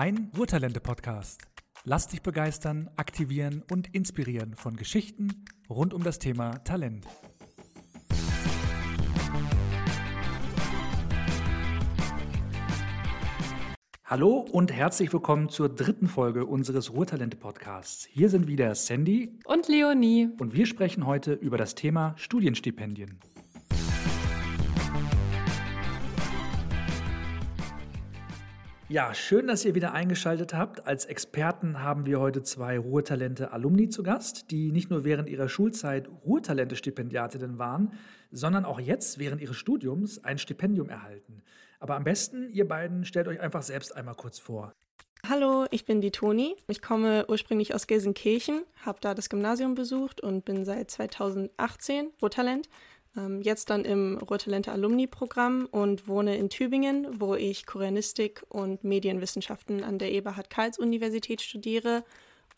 Dein Ruhrtalente-Podcast. Lass dich begeistern, aktivieren und inspirieren von Geschichten rund um das Thema Talent. Hallo und herzlich willkommen zur dritten Folge unseres Ruhrtalente-Podcasts. Hier sind wieder Sandy und Leonie. Und wir sprechen heute über das Thema Studienstipendien. Ja, schön, dass ihr wieder eingeschaltet habt. Als Experten haben wir heute zwei Ruhrtalente-Alumni zu Gast, die nicht nur während ihrer Schulzeit Ruhrtalente-Stipendiatinnen waren, sondern auch jetzt während ihres Studiums ein Stipendium erhalten. Aber am besten, ihr beiden stellt euch einfach selbst einmal kurz vor. Hallo, ich bin die Toni. Ich komme ursprünglich aus Gelsenkirchen, habe da das Gymnasium besucht und bin seit 2018 Ruhrtalent jetzt dann im Ruhrtalente Alumni-Programm und wohne in Tübingen, wo ich Koreanistik und Medienwissenschaften an der Eberhard-Karls-Universität studiere.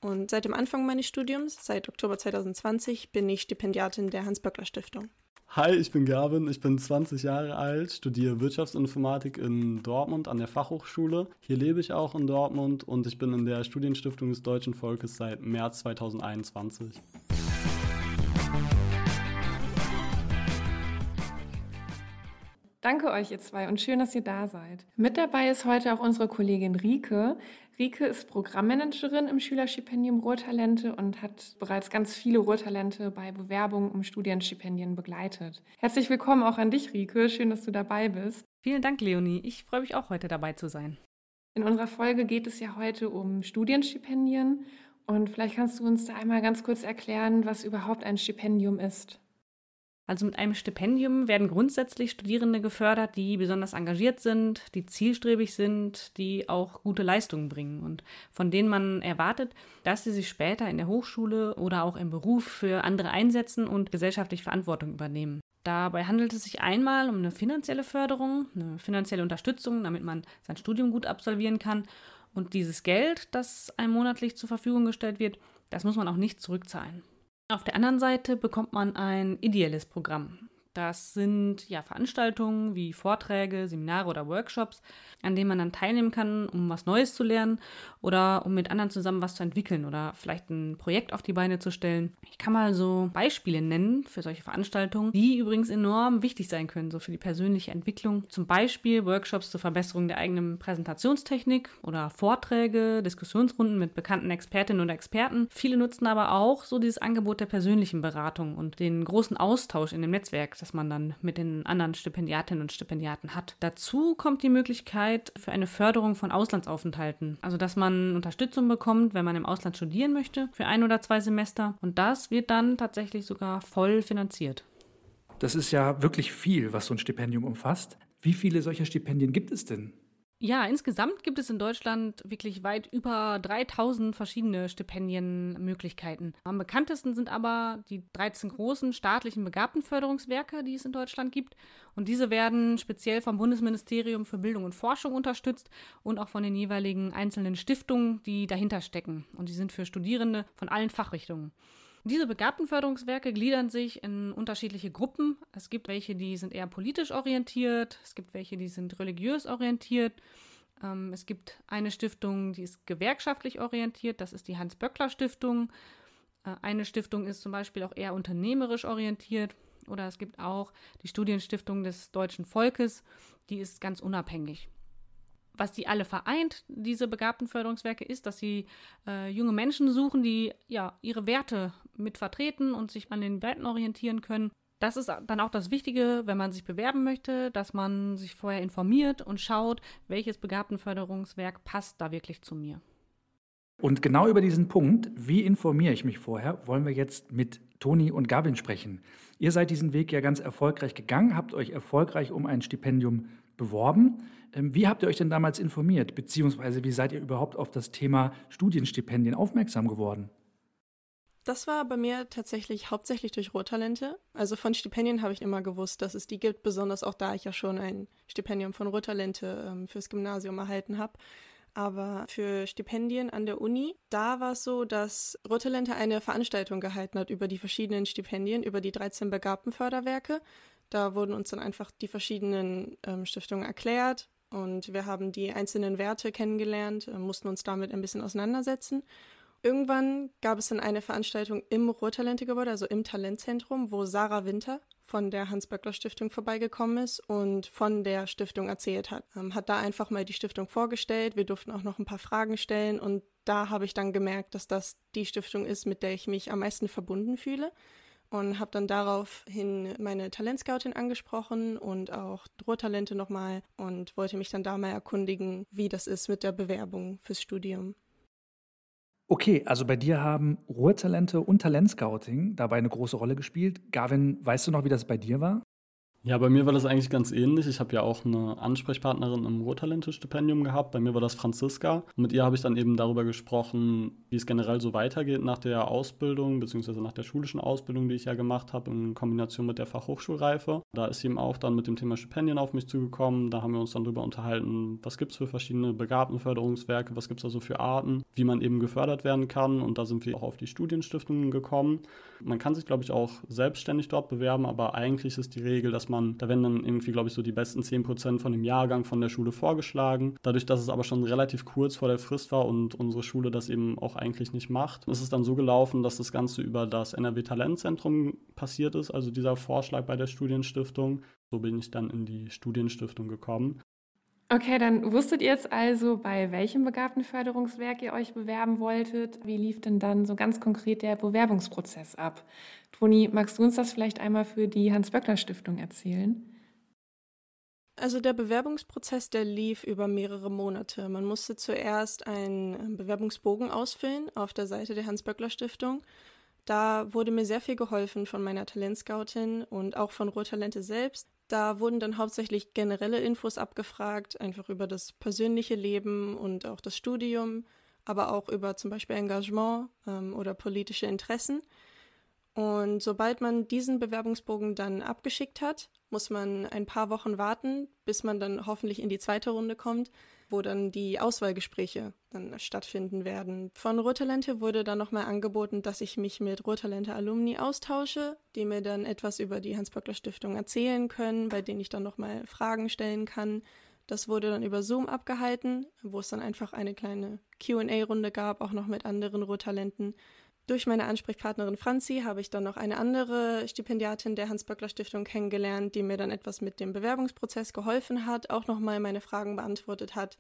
Und seit dem Anfang meines Studiums, seit Oktober 2020, bin ich Stipendiatin der Hans-Böckler-Stiftung. Hi, ich bin Gavin, ich bin 20 Jahre alt, studiere Wirtschaftsinformatik in Dortmund an der Fachhochschule. Hier lebe ich auch in Dortmund und ich bin in der Studienstiftung des Deutschen Volkes seit März 2021. Danke euch, ihr zwei, und schön, dass ihr da seid. Mit dabei ist heute auch unsere Kollegin Rike. Rike ist Programmmanagerin im Schülerstipendium Ruhrtalente und hat bereits ganz viele Ruhrtalente bei Bewerbungen um Studienstipendien begleitet. Herzlich willkommen auch an dich, Rike. Schön, dass du dabei bist. Vielen Dank, Leonie. Ich freue mich auch heute dabei zu sein. In unserer Folge geht es ja heute um Studienstipendien. Und vielleicht kannst du uns da einmal ganz kurz erklären, was überhaupt ein Stipendium ist. Also mit einem Stipendium werden grundsätzlich Studierende gefördert, die besonders engagiert sind, die zielstrebig sind, die auch gute Leistungen bringen und von denen man erwartet, dass sie sich später in der Hochschule oder auch im Beruf für andere einsetzen und gesellschaftlich Verantwortung übernehmen. Dabei handelt es sich einmal um eine finanzielle Förderung, eine finanzielle Unterstützung, damit man sein Studium gut absolvieren kann. Und dieses Geld, das einem monatlich zur Verfügung gestellt wird, das muss man auch nicht zurückzahlen. Auf der anderen Seite bekommt man ein ideelles Programm. Das sind ja Veranstaltungen wie Vorträge, Seminare oder Workshops, an denen man dann teilnehmen kann, um was Neues zu lernen oder um mit anderen zusammen was zu entwickeln oder vielleicht ein Projekt auf die Beine zu stellen. Ich kann mal so Beispiele nennen für solche Veranstaltungen, die übrigens enorm wichtig sein können, so für die persönliche Entwicklung. Zum Beispiel Workshops zur Verbesserung der eigenen Präsentationstechnik oder Vorträge, Diskussionsrunden mit bekannten Expertinnen oder Experten. Viele nutzen aber auch so dieses Angebot der persönlichen Beratung und den großen Austausch in dem Netzwerk das man dann mit den anderen Stipendiatinnen und Stipendiaten hat. Dazu kommt die Möglichkeit für eine Förderung von Auslandsaufenthalten. Also, dass man Unterstützung bekommt, wenn man im Ausland studieren möchte, für ein oder zwei Semester. Und das wird dann tatsächlich sogar voll finanziert. Das ist ja wirklich viel, was so ein Stipendium umfasst. Wie viele solcher Stipendien gibt es denn? Ja, insgesamt gibt es in Deutschland wirklich weit über 3000 verschiedene Stipendienmöglichkeiten. Am bekanntesten sind aber die 13 großen staatlichen Begabtenförderungswerke, die es in Deutschland gibt. Und diese werden speziell vom Bundesministerium für Bildung und Forschung unterstützt und auch von den jeweiligen einzelnen Stiftungen, die dahinter stecken. Und die sind für Studierende von allen Fachrichtungen. Diese Begabtenförderungswerke gliedern sich in unterschiedliche Gruppen. Es gibt welche, die sind eher politisch orientiert, es gibt welche, die sind religiös orientiert. Ähm, es gibt eine Stiftung, die ist gewerkschaftlich orientiert, das ist die Hans-Böckler-Stiftung. Äh, eine Stiftung ist zum Beispiel auch eher unternehmerisch orientiert. Oder es gibt auch die Studienstiftung des deutschen Volkes, die ist ganz unabhängig was die alle vereint, diese Begabtenförderungswerke, ist, dass sie äh, junge Menschen suchen, die ja ihre Werte mit vertreten und sich an den Werten orientieren können. Das ist dann auch das Wichtige, wenn man sich bewerben möchte, dass man sich vorher informiert und schaut, welches Begabtenförderungswerk passt da wirklich zu mir. Und genau über diesen Punkt, wie informiere ich mich vorher, wollen wir jetzt mit Toni und Gavin sprechen. Ihr seid diesen Weg ja ganz erfolgreich gegangen, habt euch erfolgreich um ein Stipendium beworben. Ähm, wie habt ihr euch denn damals informiert, beziehungsweise wie seid ihr überhaupt auf das Thema Studienstipendien aufmerksam geworden? Das war bei mir tatsächlich hauptsächlich durch Ruhrtalente. Also von Stipendien habe ich immer gewusst, dass es die gibt, besonders auch da ich ja schon ein Stipendium von Ruhrtalente ähm, fürs Gymnasium erhalten habe. Aber für Stipendien an der Uni, da war es so, dass Ruhrtalente eine Veranstaltung gehalten hat über die verschiedenen Stipendien, über die 13 begabten Förderwerke. Da wurden uns dann einfach die verschiedenen ähm, Stiftungen erklärt, und wir haben die einzelnen Werte kennengelernt, äh, mussten uns damit ein bisschen auseinandersetzen. Irgendwann gab es dann eine Veranstaltung im Ruhrtalente-Gebäude, also im Talentzentrum, wo Sarah Winter von der Hans-Böckler-Stiftung vorbeigekommen ist und von der Stiftung erzählt hat. Ähm, hat da einfach mal die Stiftung vorgestellt. Wir durften auch noch ein paar Fragen stellen und da habe ich dann gemerkt, dass das die Stiftung ist, mit der ich mich am meisten verbunden fühle und habe dann daraufhin meine Talentscoutin angesprochen und auch Drohtalente nochmal und wollte mich dann da mal erkundigen, wie das ist mit der Bewerbung fürs Studium. Okay, also bei dir haben Ruhrtalente und Talentscouting dabei eine große Rolle gespielt. Gavin, weißt du noch, wie das bei dir war? Ja, bei mir war das eigentlich ganz ähnlich. Ich habe ja auch eine Ansprechpartnerin im Ruhrtalente-Stipendium gehabt. Bei mir war das Franziska. Und mit ihr habe ich dann eben darüber gesprochen, wie es generell so weitergeht nach der Ausbildung, beziehungsweise nach der schulischen Ausbildung, die ich ja gemacht habe, in Kombination mit der Fachhochschulreife. Da ist sie eben auch dann mit dem Thema Stipendien auf mich zugekommen. Da haben wir uns dann darüber unterhalten, was gibt es für verschiedene Begabtenförderungswerke, was gibt es also für Arten, wie man eben gefördert werden kann. Und da sind wir auch auf die Studienstiftungen gekommen. Man kann sich, glaube ich, auch selbstständig dort bewerben, aber eigentlich ist die Regel, dass man, da werden dann irgendwie, glaube ich, so die besten 10% von dem Jahrgang von der Schule vorgeschlagen. Dadurch, dass es aber schon relativ kurz vor der Frist war und unsere Schule das eben auch eigentlich nicht macht, ist es dann so gelaufen, dass das Ganze über das NRW Talentzentrum passiert ist, also dieser Vorschlag bei der Studienstiftung. So bin ich dann in die Studienstiftung gekommen. Okay, dann wusstet ihr jetzt also, bei welchem Begabtenförderungswerk ihr euch bewerben wolltet. Wie lief denn dann so ganz konkret der Bewerbungsprozess ab? Toni, magst du uns das vielleicht einmal für die Hans-Böckler-Stiftung erzählen? Also der Bewerbungsprozess, der lief über mehrere Monate. Man musste zuerst einen Bewerbungsbogen ausfüllen auf der Seite der Hans-Böckler-Stiftung. Da wurde mir sehr viel geholfen von meiner Talentscoutin und auch von Rohtalente selbst. Da wurden dann hauptsächlich generelle Infos abgefragt, einfach über das persönliche Leben und auch das Studium, aber auch über zum Beispiel Engagement ähm, oder politische Interessen. Und sobald man diesen Bewerbungsbogen dann abgeschickt hat, muss man ein paar Wochen warten, bis man dann hoffentlich in die zweite Runde kommt wo dann die Auswahlgespräche dann stattfinden werden. Von Rotalente wurde dann nochmal angeboten, dass ich mich mit Rotalente Alumni austausche, die mir dann etwas über die Hans-Böckler-Stiftung erzählen können, bei denen ich dann nochmal Fragen stellen kann. Das wurde dann über Zoom abgehalten, wo es dann einfach eine kleine QA-Runde gab, auch noch mit anderen Rotalenten. Durch meine Ansprechpartnerin Franzi habe ich dann noch eine andere Stipendiatin der Hans-Böckler-Stiftung kennengelernt, die mir dann etwas mit dem Bewerbungsprozess geholfen hat, auch nochmal meine Fragen beantwortet hat,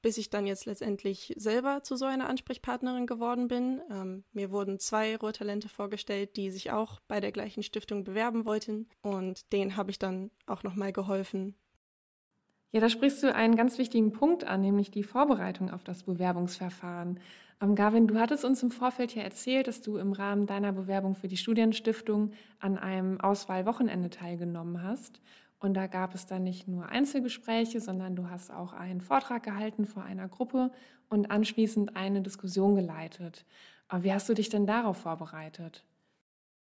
bis ich dann jetzt letztendlich selber zu so einer Ansprechpartnerin geworden bin. Ähm, mir wurden zwei Ruhrtalente vorgestellt, die sich auch bei der gleichen Stiftung bewerben wollten und denen habe ich dann auch nochmal geholfen. Ja, da sprichst du einen ganz wichtigen Punkt an, nämlich die Vorbereitung auf das Bewerbungsverfahren. Ähm, Gavin, du hattest uns im Vorfeld ja erzählt, dass du im Rahmen deiner Bewerbung für die Studienstiftung an einem Auswahlwochenende teilgenommen hast. Und da gab es dann nicht nur Einzelgespräche, sondern du hast auch einen Vortrag gehalten vor einer Gruppe und anschließend eine Diskussion geleitet. Aber wie hast du dich denn darauf vorbereitet?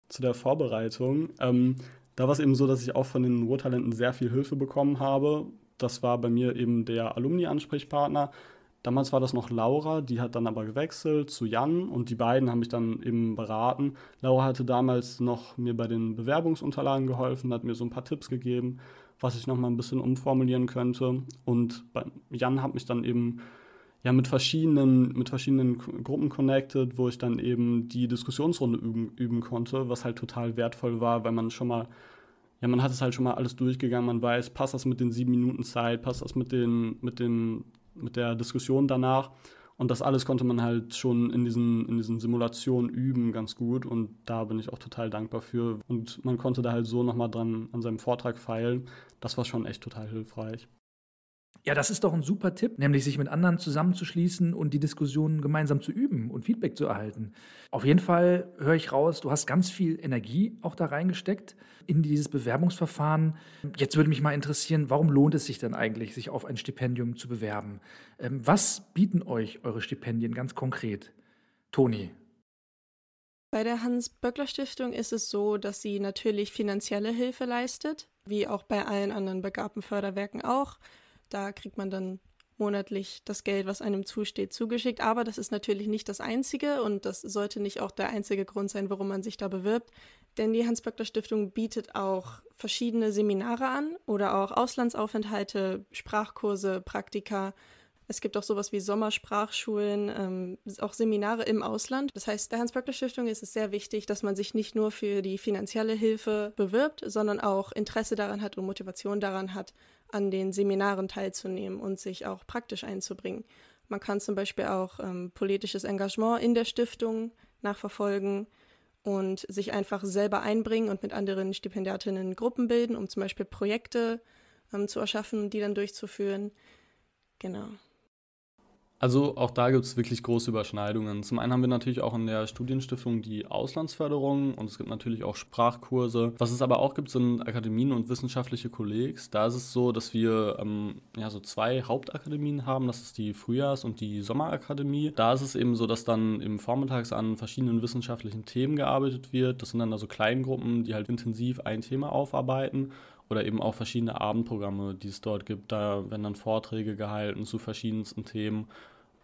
Zu der Vorbereitung. Ähm, da war es eben so, dass ich auch von den Ruhrtalenten sehr viel Hilfe bekommen habe. Das war bei mir eben der Alumni-Ansprechpartner, Damals war das noch Laura, die hat dann aber gewechselt zu Jan und die beiden haben mich dann eben beraten. Laura hatte damals noch mir bei den Bewerbungsunterlagen geholfen, hat mir so ein paar Tipps gegeben, was ich noch mal ein bisschen umformulieren könnte. Und Jan hat mich dann eben ja mit verschiedenen, mit verschiedenen Gruppen connected, wo ich dann eben die Diskussionsrunde üben, üben konnte, was halt total wertvoll war, weil man schon mal ja, man hat es halt schon mal alles durchgegangen, man weiß, passt das mit den sieben Minuten Zeit, passt das mit den, mit den mit der Diskussion danach. Und das alles konnte man halt schon in diesen, in diesen Simulationen üben, ganz gut. Und da bin ich auch total dankbar für. Und man konnte da halt so nochmal dran an seinem Vortrag feilen. Das war schon echt total hilfreich. Ja, das ist doch ein super Tipp, nämlich sich mit anderen zusammenzuschließen und die Diskussionen gemeinsam zu üben und Feedback zu erhalten. Auf jeden Fall höre ich raus, du hast ganz viel Energie auch da reingesteckt in dieses Bewerbungsverfahren. Jetzt würde mich mal interessieren, warum lohnt es sich denn eigentlich, sich auf ein Stipendium zu bewerben? Ähm, was bieten euch eure Stipendien ganz konkret? Toni. Bei der Hans-Böckler-Stiftung ist es so, dass sie natürlich finanzielle Hilfe leistet, wie auch bei allen anderen begabten Förderwerken auch. Da kriegt man dann monatlich das Geld, was einem zusteht, zugeschickt. Aber das ist natürlich nicht das Einzige und das sollte nicht auch der einzige Grund sein, warum man sich da bewirbt. Denn die Hans-Böckler-Stiftung bietet auch verschiedene Seminare an oder auch Auslandsaufenthalte, Sprachkurse, Praktika. Es gibt auch sowas wie Sommersprachschulen, ähm, auch Seminare im Ausland. Das heißt, der Hans-Böckler-Stiftung ist es sehr wichtig, dass man sich nicht nur für die finanzielle Hilfe bewirbt, sondern auch Interesse daran hat und Motivation daran hat, an den Seminaren teilzunehmen und sich auch praktisch einzubringen. Man kann zum Beispiel auch ähm, politisches Engagement in der Stiftung nachverfolgen und sich einfach selber einbringen und mit anderen Stipendiatinnen Gruppen bilden, um zum Beispiel Projekte ähm, zu erschaffen, die dann durchzuführen. Genau. Also auch da gibt es wirklich große Überschneidungen. Zum einen haben wir natürlich auch in der Studienstiftung die Auslandsförderung und es gibt natürlich auch Sprachkurse. Was es aber auch gibt, sind Akademien und wissenschaftliche Kollegs. Da ist es so, dass wir ähm, ja, so zwei Hauptakademien haben. Das ist die Frühjahrs- und die Sommerakademie. Da ist es eben so, dass dann im Vormittags an verschiedenen wissenschaftlichen Themen gearbeitet wird. Das sind dann also Kleingruppen, die halt intensiv ein Thema aufarbeiten oder eben auch verschiedene Abendprogramme, die es dort gibt. Da werden dann Vorträge gehalten zu verschiedensten Themen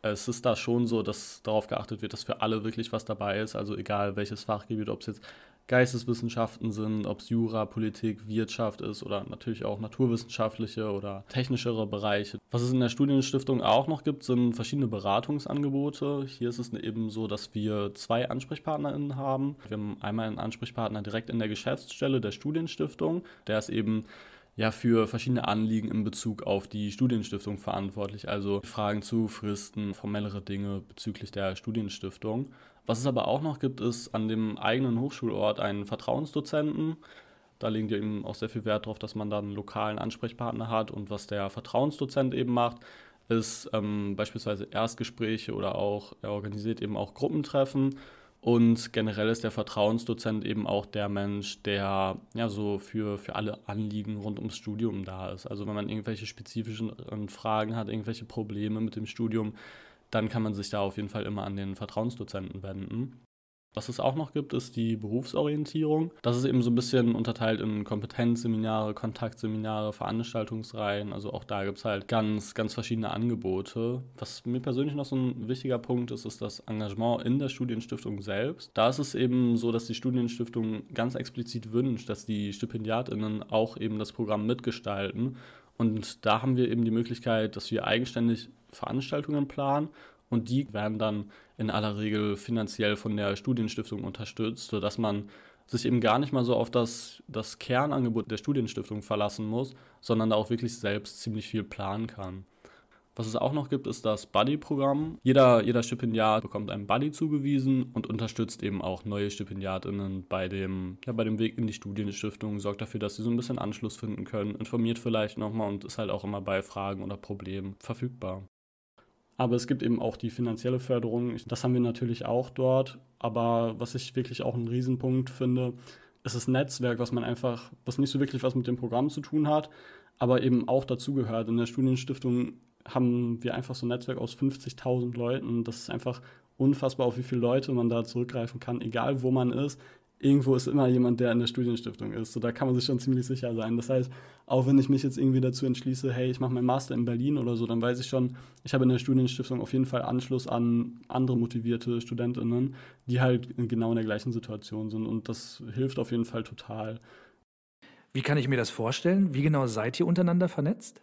es ist da schon so, dass darauf geachtet wird, dass für alle wirklich was dabei ist. Also egal welches Fachgebiet, ob es jetzt Geisteswissenschaften sind, ob es Jura, Politik, Wirtschaft ist oder natürlich auch naturwissenschaftliche oder technischere Bereiche. Was es in der Studienstiftung auch noch gibt, sind verschiedene Beratungsangebote. Hier ist es eben so, dass wir zwei AnsprechpartnerInnen haben. Wir haben einmal einen Ansprechpartner direkt in der Geschäftsstelle der Studienstiftung. Der ist eben ja für verschiedene Anliegen in Bezug auf die Studienstiftung verantwortlich, also Fragen zu Fristen, formellere Dinge bezüglich der Studienstiftung. Was es aber auch noch gibt, ist an dem eigenen Hochschulort einen Vertrauensdozenten. Da legen die eben auch sehr viel Wert darauf, dass man da einen lokalen Ansprechpartner hat und was der Vertrauensdozent eben macht, ist ähm, beispielsweise Erstgespräche oder auch, er organisiert eben auch Gruppentreffen und generell ist der Vertrauensdozent eben auch der Mensch, der ja so für, für alle Anliegen rund ums Studium da ist. Also wenn man irgendwelche spezifischen Fragen hat, irgendwelche Probleme mit dem Studium, dann kann man sich da auf jeden Fall immer an den Vertrauensdozenten wenden. Was es auch noch gibt, ist die Berufsorientierung. Das ist eben so ein bisschen unterteilt in Kompetenzseminare, Kontaktseminare, Veranstaltungsreihen. Also auch da gibt es halt ganz, ganz verschiedene Angebote. Was mir persönlich noch so ein wichtiger Punkt ist, ist das Engagement in der Studienstiftung selbst. Da ist es eben so, dass die Studienstiftung ganz explizit wünscht, dass die StipendiatInnen auch eben das Programm mitgestalten. Und da haben wir eben die Möglichkeit, dass wir eigenständig Veranstaltungen planen und die werden dann in aller Regel finanziell von der Studienstiftung unterstützt, sodass man sich eben gar nicht mal so auf das, das Kernangebot der Studienstiftung verlassen muss, sondern da auch wirklich selbst ziemlich viel planen kann. Was es auch noch gibt, ist das Buddy-Programm. Jeder, jeder Stipendiat bekommt einen Buddy zugewiesen und unterstützt eben auch neue Stipendiatinnen bei dem, ja, bei dem Weg in die Studienstiftung, sorgt dafür, dass sie so ein bisschen Anschluss finden können, informiert vielleicht nochmal und ist halt auch immer bei Fragen oder Problemen verfügbar. Aber es gibt eben auch die finanzielle Förderung. Das haben wir natürlich auch dort. Aber was ich wirklich auch einen Riesenpunkt finde, ist das Netzwerk, was man einfach, was nicht so wirklich was mit dem Programm zu tun hat, aber eben auch dazugehört. In der Studienstiftung haben wir einfach so ein Netzwerk aus 50.000 Leuten. Das ist einfach unfassbar, auf wie viele Leute man da zurückgreifen kann, egal wo man ist irgendwo ist immer jemand, der in der Studienstiftung ist. So, da kann man sich schon ziemlich sicher sein. Das heißt, auch wenn ich mich jetzt irgendwie dazu entschließe, hey, ich mache meinen Master in Berlin oder so, dann weiß ich schon, ich habe in der Studienstiftung auf jeden Fall Anschluss an andere motivierte Studentinnen, die halt genau in der gleichen Situation sind. Und das hilft auf jeden Fall total. Wie kann ich mir das vorstellen? Wie genau seid ihr untereinander vernetzt?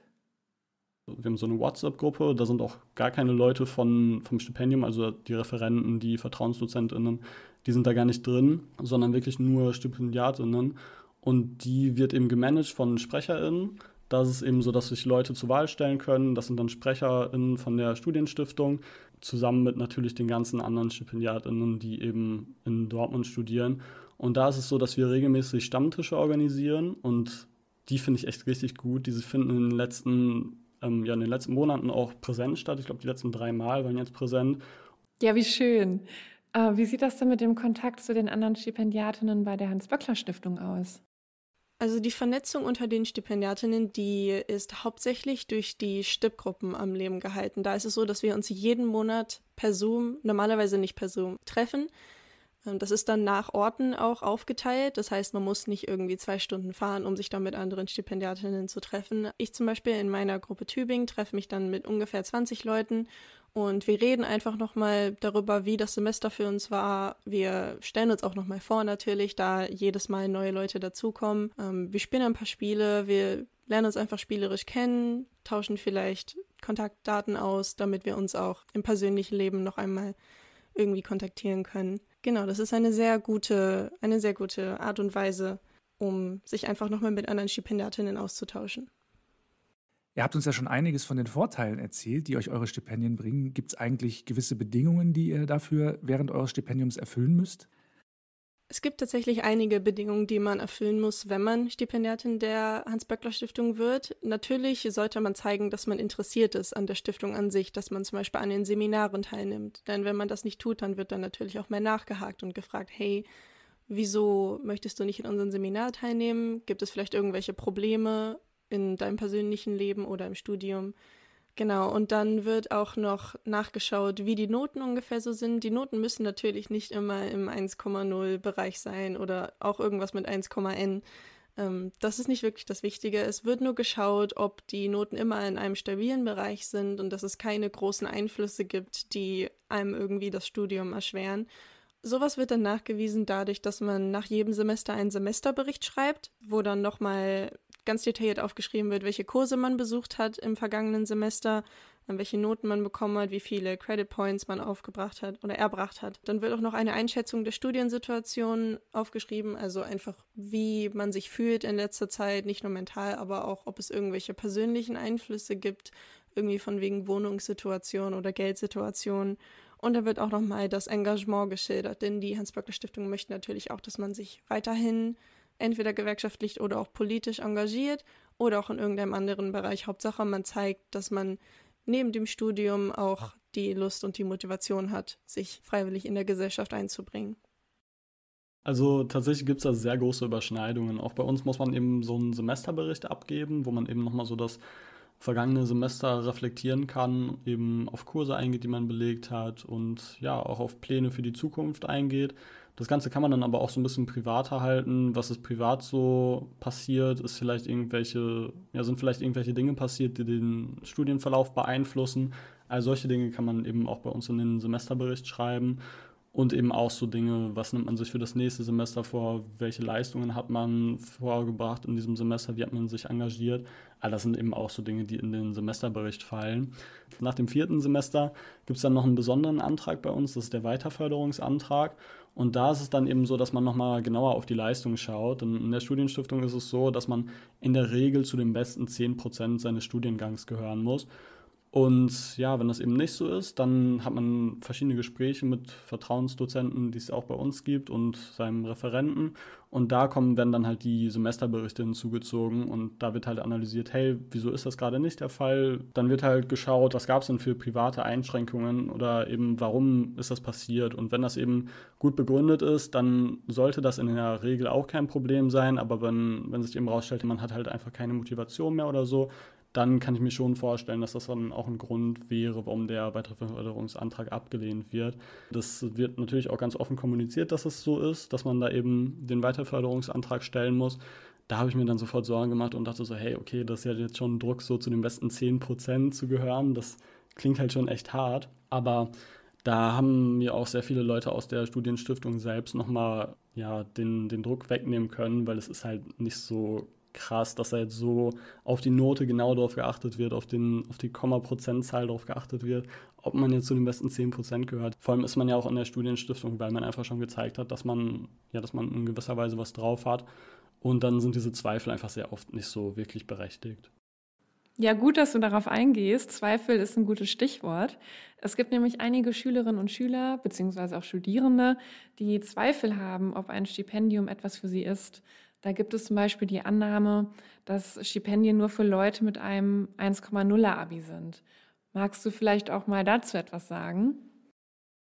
Wir haben so eine WhatsApp-Gruppe, da sind auch gar keine Leute von, vom Stipendium, also die Referenten, die VertrauensdozentInnen, die sind da gar nicht drin, sondern wirklich nur Stipendiatinnen. Und die wird eben gemanagt von SprecherInnen. Da ist eben so, dass sich Leute zur Wahl stellen können. Das sind dann SprecherInnen von der Studienstiftung, zusammen mit natürlich den ganzen anderen StipendiatInnen, die eben in Dortmund studieren. Und da ist es so, dass wir regelmäßig Stammtische organisieren und die finde ich echt richtig gut. Diese finden in den letzten, ähm, ja, in den letzten Monaten auch präsent statt. Ich glaube, die letzten drei Mal waren jetzt präsent. Ja, wie schön. Äh, wie sieht das denn mit dem Kontakt zu den anderen Stipendiatinnen bei der Hans-Böckler-Stiftung aus? Also die Vernetzung unter den Stipendiatinnen, die ist hauptsächlich durch die Stippgruppen am Leben gehalten. Da ist es so, dass wir uns jeden Monat per Zoom, normalerweise nicht per Zoom, treffen. Ähm, das ist dann nach Orten auch aufgeteilt. Das heißt, man muss nicht irgendwie zwei Stunden fahren, um sich dann mit anderen Stipendiatinnen zu treffen. Ich zum Beispiel in meiner Gruppe Tübingen treffe mich dann mit ungefähr 20 Leuten und wir reden einfach nochmal darüber, wie das Semester für uns war. Wir stellen uns auch nochmal vor, natürlich, da jedes Mal neue Leute dazukommen. Ähm, wir spielen ein paar Spiele, wir lernen uns einfach spielerisch kennen, tauschen vielleicht Kontaktdaten aus, damit wir uns auch im persönlichen Leben noch einmal irgendwie kontaktieren können. Genau, das ist eine sehr gute, eine sehr gute Art und Weise, um sich einfach nochmal mit anderen Stipendiatinnen auszutauschen. Ihr habt uns ja schon einiges von den Vorteilen erzählt, die euch eure Stipendien bringen. Gibt es eigentlich gewisse Bedingungen, die ihr dafür während eures Stipendiums erfüllen müsst? Es gibt tatsächlich einige Bedingungen, die man erfüllen muss, wenn man Stipendiatin der Hans-Böckler-Stiftung wird. Natürlich sollte man zeigen, dass man interessiert ist an der Stiftung an sich, dass man zum Beispiel an den Seminaren teilnimmt. Denn wenn man das nicht tut, dann wird dann natürlich auch mehr nachgehakt und gefragt, hey, wieso möchtest du nicht in unserem Seminar teilnehmen? Gibt es vielleicht irgendwelche Probleme? in deinem persönlichen Leben oder im Studium. Genau, und dann wird auch noch nachgeschaut, wie die Noten ungefähr so sind. Die Noten müssen natürlich nicht immer im 1,0 Bereich sein oder auch irgendwas mit 1,n. Ähm, das ist nicht wirklich das Wichtige. Es wird nur geschaut, ob die Noten immer in einem stabilen Bereich sind und dass es keine großen Einflüsse gibt, die einem irgendwie das Studium erschweren. Sowas wird dann nachgewiesen dadurch, dass man nach jedem Semester einen Semesterbericht schreibt, wo dann nochmal ganz detailliert aufgeschrieben wird, welche Kurse man besucht hat im vergangenen Semester, welche Noten man bekommen hat, wie viele Credit Points man aufgebracht hat oder erbracht hat. Dann wird auch noch eine Einschätzung der Studiensituation aufgeschrieben, also einfach, wie man sich fühlt in letzter Zeit, nicht nur mental, aber auch, ob es irgendwelche persönlichen Einflüsse gibt, irgendwie von wegen Wohnungssituation oder Geldsituation. Und da wird auch nochmal das Engagement geschildert, denn die Hans-Böckler-Stiftung möchte natürlich auch, dass man sich weiterhin entweder gewerkschaftlich oder auch politisch engagiert oder auch in irgendeinem anderen Bereich. Hauptsache, man zeigt, dass man neben dem Studium auch die Lust und die Motivation hat, sich freiwillig in der Gesellschaft einzubringen. Also tatsächlich gibt es da sehr große Überschneidungen. Auch bei uns muss man eben so einen Semesterbericht abgeben, wo man eben nochmal so das vergangene Semester reflektieren kann, eben auf Kurse eingeht, die man belegt hat und ja, auch auf Pläne für die Zukunft eingeht. Das Ganze kann man dann aber auch so ein bisschen privater halten. Was ist privat so passiert? Ist vielleicht irgendwelche, ja, sind vielleicht irgendwelche Dinge passiert, die den Studienverlauf beeinflussen? All solche Dinge kann man eben auch bei uns in den Semesterbericht schreiben. Und eben auch so Dinge, was nimmt man sich für das nächste Semester vor, welche Leistungen hat man vorgebracht in diesem Semester, wie hat man sich engagiert. All das sind eben auch so Dinge, die in den Semesterbericht fallen. Nach dem vierten Semester gibt es dann noch einen besonderen Antrag bei uns, das ist der Weiterförderungsantrag. Und da ist es dann eben so, dass man nochmal genauer auf die Leistung schaut. Und in der Studienstiftung ist es so, dass man in der Regel zu den besten 10% seines Studiengangs gehören muss. Und ja, wenn das eben nicht so ist, dann hat man verschiedene Gespräche mit Vertrauensdozenten, die es auch bei uns gibt, und seinem Referenten. Und da kommen, werden dann halt die Semesterberichte hinzugezogen und da wird halt analysiert, hey, wieso ist das gerade nicht der Fall? Dann wird halt geschaut, was gab es denn für private Einschränkungen oder eben warum ist das passiert? Und wenn das eben gut begründet ist, dann sollte das in der Regel auch kein Problem sein. Aber wenn, wenn sich eben rausstellt, man hat halt einfach keine Motivation mehr oder so, dann kann ich mir schon vorstellen, dass das dann auch ein Grund wäre, warum der weitere Förderungsantrag abgelehnt wird. Das wird natürlich auch ganz offen kommuniziert, dass es so ist, dass man da eben den Weiterförderungsantrag stellen muss. Da habe ich mir dann sofort Sorgen gemacht und dachte so, hey, okay, das ist ja jetzt schon Druck, so zu den besten 10% zu gehören. Das klingt halt schon echt hart. Aber da haben mir auch sehr viele Leute aus der Studienstiftung selbst nochmal ja, den, den Druck wegnehmen können, weil es ist halt nicht so krass, dass da jetzt so auf die Note genau darauf geachtet wird, auf, den, auf die Komma-Prozentzahl darauf geachtet wird, ob man jetzt zu den besten 10% gehört. Vor allem ist man ja auch in der Studienstiftung, weil man einfach schon gezeigt hat, dass man, ja, dass man in gewisser Weise was drauf hat. Und dann sind diese Zweifel einfach sehr oft nicht so wirklich berechtigt. Ja, gut, dass du darauf eingehst. Zweifel ist ein gutes Stichwort. Es gibt nämlich einige Schülerinnen und Schüler, beziehungsweise auch Studierende, die Zweifel haben, ob ein Stipendium etwas für sie ist. Da gibt es zum Beispiel die Annahme, dass Stipendien nur für Leute mit einem 1,0er Abi sind. Magst du vielleicht auch mal dazu etwas sagen?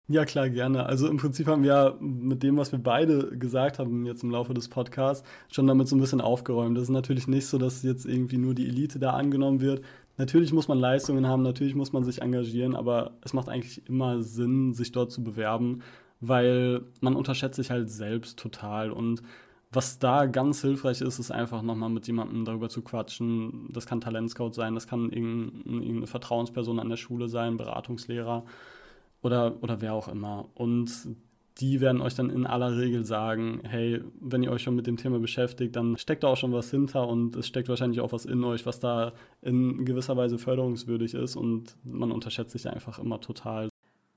Ja, klar, gerne. Also im Prinzip haben wir mit dem, was wir beide gesagt haben jetzt im Laufe des Podcasts, schon damit so ein bisschen aufgeräumt. Das ist natürlich nicht so, dass jetzt irgendwie nur die Elite da angenommen wird. Natürlich muss man Leistungen haben, natürlich muss man sich engagieren, aber es macht eigentlich immer Sinn, sich dort zu bewerben, weil man unterschätzt sich halt selbst total und was da ganz hilfreich ist, ist einfach nochmal mit jemandem darüber zu quatschen. Das kann Talentscout sein, das kann irgendeine Vertrauensperson an der Schule sein, Beratungslehrer oder, oder wer auch immer. Und die werden euch dann in aller Regel sagen, hey, wenn ihr euch schon mit dem Thema beschäftigt, dann steckt da auch schon was hinter und es steckt wahrscheinlich auch was in euch, was da in gewisser Weise förderungswürdig ist und man unterschätzt sich einfach immer total.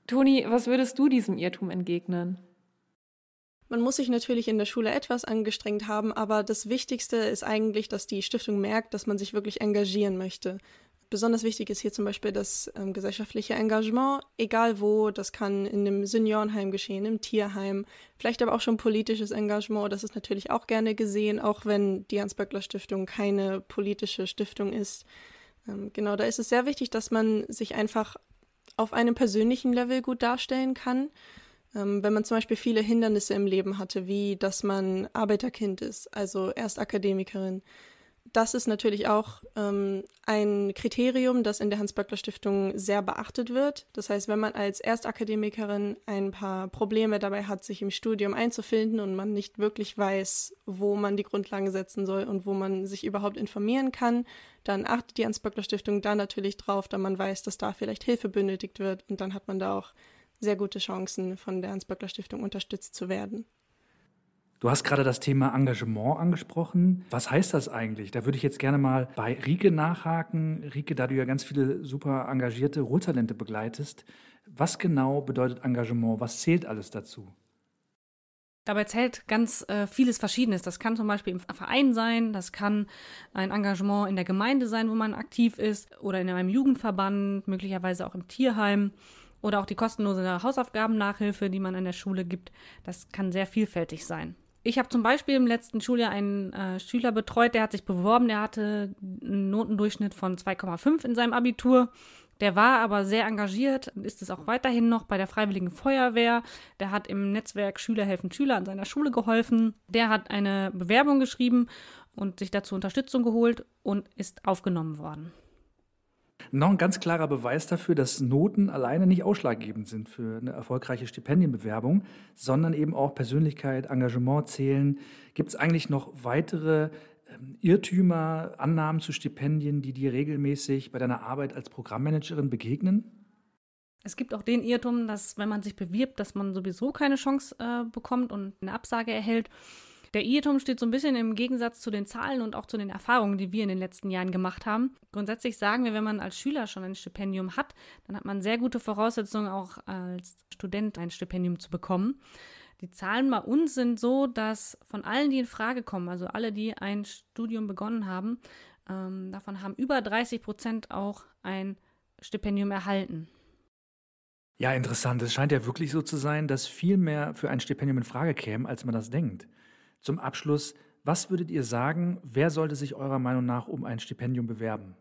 Toni, was würdest du diesem Irrtum entgegnen? Man muss sich natürlich in der Schule etwas angestrengt haben, aber das Wichtigste ist eigentlich, dass die Stiftung merkt, dass man sich wirklich engagieren möchte. Besonders wichtig ist hier zum Beispiel das ähm, gesellschaftliche Engagement, egal wo. Das kann in einem Seniorenheim geschehen, im Tierheim, vielleicht aber auch schon politisches Engagement. Das ist natürlich auch gerne gesehen, auch wenn die Hans-Böckler-Stiftung keine politische Stiftung ist. Ähm, genau, da ist es sehr wichtig, dass man sich einfach auf einem persönlichen Level gut darstellen kann. Ähm, wenn man zum Beispiel viele Hindernisse im Leben hatte, wie dass man Arbeiterkind ist, also erst Akademikerin. Das ist natürlich auch ähm, ein Kriterium, das in der Hans-Böckler-Stiftung sehr beachtet wird. Das heißt, wenn man als Erstakademikerin ein paar Probleme dabei hat, sich im Studium einzufinden und man nicht wirklich weiß, wo man die Grundlagen setzen soll und wo man sich überhaupt informieren kann, dann achtet die Hans-Böckler-Stiftung da natürlich drauf, da man weiß, dass da vielleicht Hilfe benötigt wird und dann hat man da auch sehr gute Chancen, von der Hans-Böckler-Stiftung unterstützt zu werden. Du hast gerade das Thema Engagement angesprochen. Was heißt das eigentlich? Da würde ich jetzt gerne mal bei Rike nachhaken. Rike, da du ja ganz viele super engagierte Ruhrtalente begleitest, was genau bedeutet Engagement? Was zählt alles dazu? Dabei zählt ganz äh, vieles Verschiedenes. Das kann zum Beispiel im Verein sein, das kann ein Engagement in der Gemeinde sein, wo man aktiv ist, oder in einem Jugendverband, möglicherweise auch im Tierheim. Oder auch die kostenlose Hausaufgabennachhilfe, die man an der Schule gibt. Das kann sehr vielfältig sein. Ich habe zum Beispiel im letzten Schuljahr einen äh, Schüler betreut, der hat sich beworben, der hatte einen Notendurchschnitt von 2,5 in seinem Abitur. Der war aber sehr engagiert, ist es auch weiterhin noch bei der Freiwilligen Feuerwehr. Der hat im Netzwerk Schüler helfen Schüler an seiner Schule geholfen. Der hat eine Bewerbung geschrieben und sich dazu Unterstützung geholt und ist aufgenommen worden. Noch ein ganz klarer Beweis dafür, dass Noten alleine nicht ausschlaggebend sind für eine erfolgreiche Stipendienbewerbung, sondern eben auch Persönlichkeit, Engagement zählen. Gibt es eigentlich noch weitere ähm, Irrtümer, Annahmen zu Stipendien, die dir regelmäßig bei deiner Arbeit als Programmmanagerin begegnen? Es gibt auch den Irrtum, dass wenn man sich bewirbt, dass man sowieso keine Chance äh, bekommt und eine Absage erhält. Der Irrtum steht so ein bisschen im Gegensatz zu den Zahlen und auch zu den Erfahrungen, die wir in den letzten Jahren gemacht haben. Grundsätzlich sagen wir, wenn man als Schüler schon ein Stipendium hat, dann hat man sehr gute Voraussetzungen, auch als Student ein Stipendium zu bekommen. Die Zahlen bei uns sind so, dass von allen, die in Frage kommen, also alle, die ein Studium begonnen haben, ähm, davon haben über 30 Prozent auch ein Stipendium erhalten. Ja, interessant. Es scheint ja wirklich so zu sein, dass viel mehr für ein Stipendium in Frage käme, als man das denkt. Zum Abschluss, was würdet ihr sagen, wer sollte sich eurer Meinung nach um ein Stipendium bewerben?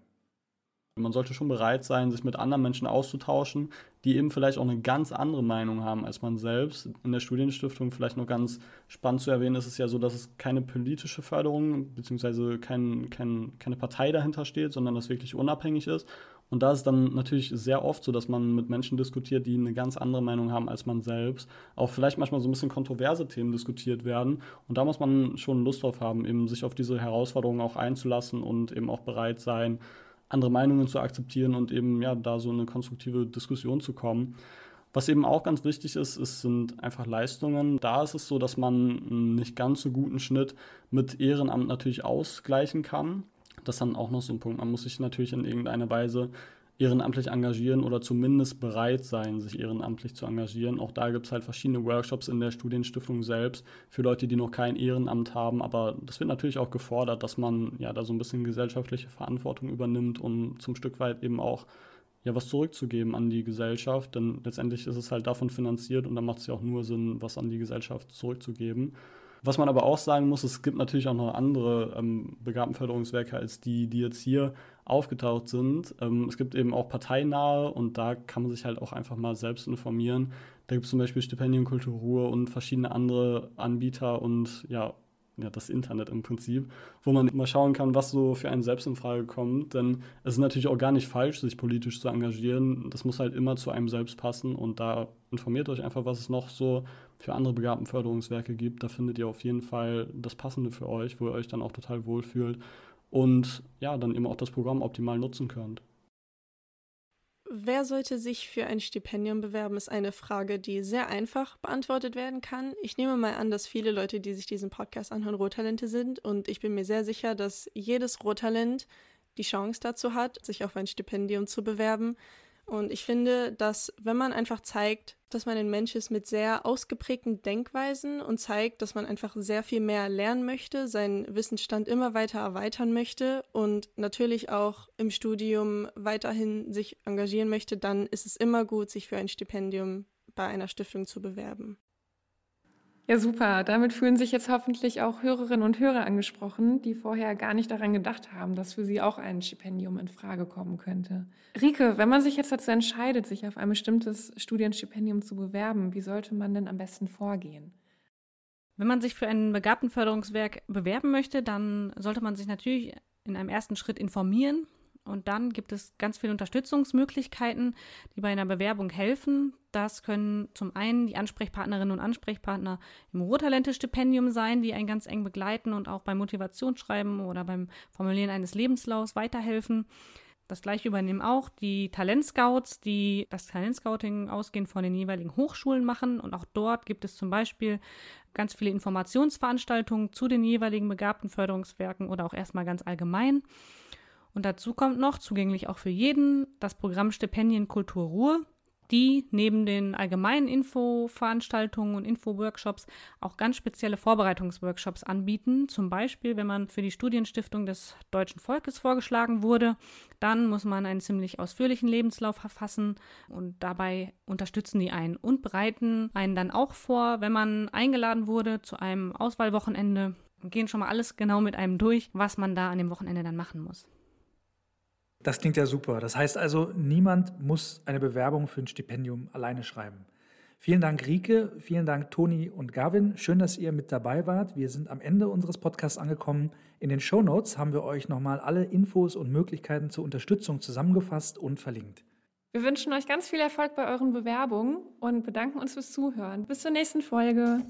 Man sollte schon bereit sein, sich mit anderen Menschen auszutauschen, die eben vielleicht auch eine ganz andere Meinung haben als man selbst. In der Studienstiftung vielleicht noch ganz spannend zu erwähnen, ist es ja so, dass es keine politische Förderung bzw. Kein, kein, keine Partei dahinter steht, sondern das wirklich unabhängig ist. Und da ist dann natürlich sehr oft so, dass man mit Menschen diskutiert, die eine ganz andere Meinung haben als man selbst. Auch vielleicht manchmal so ein bisschen kontroverse Themen diskutiert werden. Und da muss man schon Lust drauf haben, eben sich auf diese Herausforderungen auch einzulassen und eben auch bereit sein, andere Meinungen zu akzeptieren und eben ja da so eine konstruktive Diskussion zu kommen. Was eben auch ganz wichtig ist, ist, sind einfach Leistungen. Da ist es so, dass man einen nicht ganz so guten Schnitt mit Ehrenamt natürlich ausgleichen kann das ist dann auch noch so ein Punkt. Man muss sich natürlich in irgendeiner Weise ehrenamtlich engagieren oder zumindest bereit sein, sich ehrenamtlich zu engagieren. Auch da gibt es halt verschiedene Workshops in der Studienstiftung selbst für Leute, die noch kein Ehrenamt haben. Aber das wird natürlich auch gefordert, dass man ja da so ein bisschen gesellschaftliche Verantwortung übernimmt, um zum Stück weit eben auch ja was zurückzugeben an die Gesellschaft. Denn letztendlich ist es halt davon finanziert und dann macht es ja auch nur Sinn, was an die Gesellschaft zurückzugeben. Was man aber auch sagen muss, es gibt natürlich auch noch andere ähm, Begabtenförderungswerke als die, die jetzt hier aufgetaucht sind. Ähm, es gibt eben auch parteinahe und da kann man sich halt auch einfach mal selbst informieren. Da gibt es zum Beispiel Stipendien Kultur Ruhe und verschiedene andere Anbieter und ja, ja, das Internet im Prinzip, wo man mal schauen kann, was so für einen selbst in Frage kommt. Denn es ist natürlich auch gar nicht falsch, sich politisch zu engagieren. Das muss halt immer zu einem selbst passen und da informiert euch einfach, was es noch so für andere Begabtenförderungswerke gibt. Da findet ihr auf jeden Fall das Passende für euch, wo ihr euch dann auch total wohlfühlt und ja, dann eben auch das Programm optimal nutzen könnt. Wer sollte sich für ein Stipendium bewerben, ist eine Frage, die sehr einfach beantwortet werden kann. Ich nehme mal an, dass viele Leute, die sich diesen Podcast anhören, Rohtalente sind und ich bin mir sehr sicher, dass jedes Rohtalent die Chance dazu hat, sich auf ein Stipendium zu bewerben. Und ich finde, dass wenn man einfach zeigt, dass man ein Mensch ist mit sehr ausgeprägten Denkweisen und zeigt, dass man einfach sehr viel mehr lernen möchte, seinen Wissensstand immer weiter erweitern möchte und natürlich auch im Studium weiterhin sich engagieren möchte, dann ist es immer gut, sich für ein Stipendium bei einer Stiftung zu bewerben. Ja, super. Damit fühlen sich jetzt hoffentlich auch Hörerinnen und Hörer angesprochen, die vorher gar nicht daran gedacht haben, dass für sie auch ein Stipendium in Frage kommen könnte. Rike, wenn man sich jetzt dazu entscheidet, sich auf ein bestimmtes Studienstipendium zu bewerben, wie sollte man denn am besten vorgehen? Wenn man sich für ein Begabtenförderungswerk bewerben möchte, dann sollte man sich natürlich in einem ersten Schritt informieren, und dann gibt es ganz viele Unterstützungsmöglichkeiten, die bei einer Bewerbung helfen. Das können zum einen die Ansprechpartnerinnen und Ansprechpartner im Rohtalente-Stipendium sein, die einen ganz eng begleiten und auch beim Motivationsschreiben oder beim Formulieren eines Lebenslaufs weiterhelfen. Das gleiche übernehmen auch die Talentscouts, die das Talentscouting ausgehend von den jeweiligen Hochschulen machen. Und auch dort gibt es zum Beispiel ganz viele Informationsveranstaltungen zu den jeweiligen begabten Förderungswerken oder auch erstmal ganz allgemein. Und dazu kommt noch, zugänglich auch für jeden, das Programm Stipendien Kultur Ruhr, die neben den allgemeinen Infoveranstaltungen und Infoworkshops auch ganz spezielle Vorbereitungsworkshops anbieten. Zum Beispiel, wenn man für die Studienstiftung des deutschen Volkes vorgeschlagen wurde, dann muss man einen ziemlich ausführlichen Lebenslauf verfassen und dabei unterstützen die einen und bereiten einen dann auch vor, wenn man eingeladen wurde zu einem Auswahlwochenende gehen schon mal alles genau mit einem durch, was man da an dem Wochenende dann machen muss. Das klingt ja super. Das heißt also, niemand muss eine Bewerbung für ein Stipendium alleine schreiben. Vielen Dank, Rike. Vielen Dank, Toni und Gavin. Schön, dass ihr mit dabei wart. Wir sind am Ende unseres Podcasts angekommen. In den Show Notes haben wir euch nochmal alle Infos und Möglichkeiten zur Unterstützung zusammengefasst und verlinkt. Wir wünschen euch ganz viel Erfolg bei euren Bewerbungen und bedanken uns fürs Zuhören. Bis zur nächsten Folge.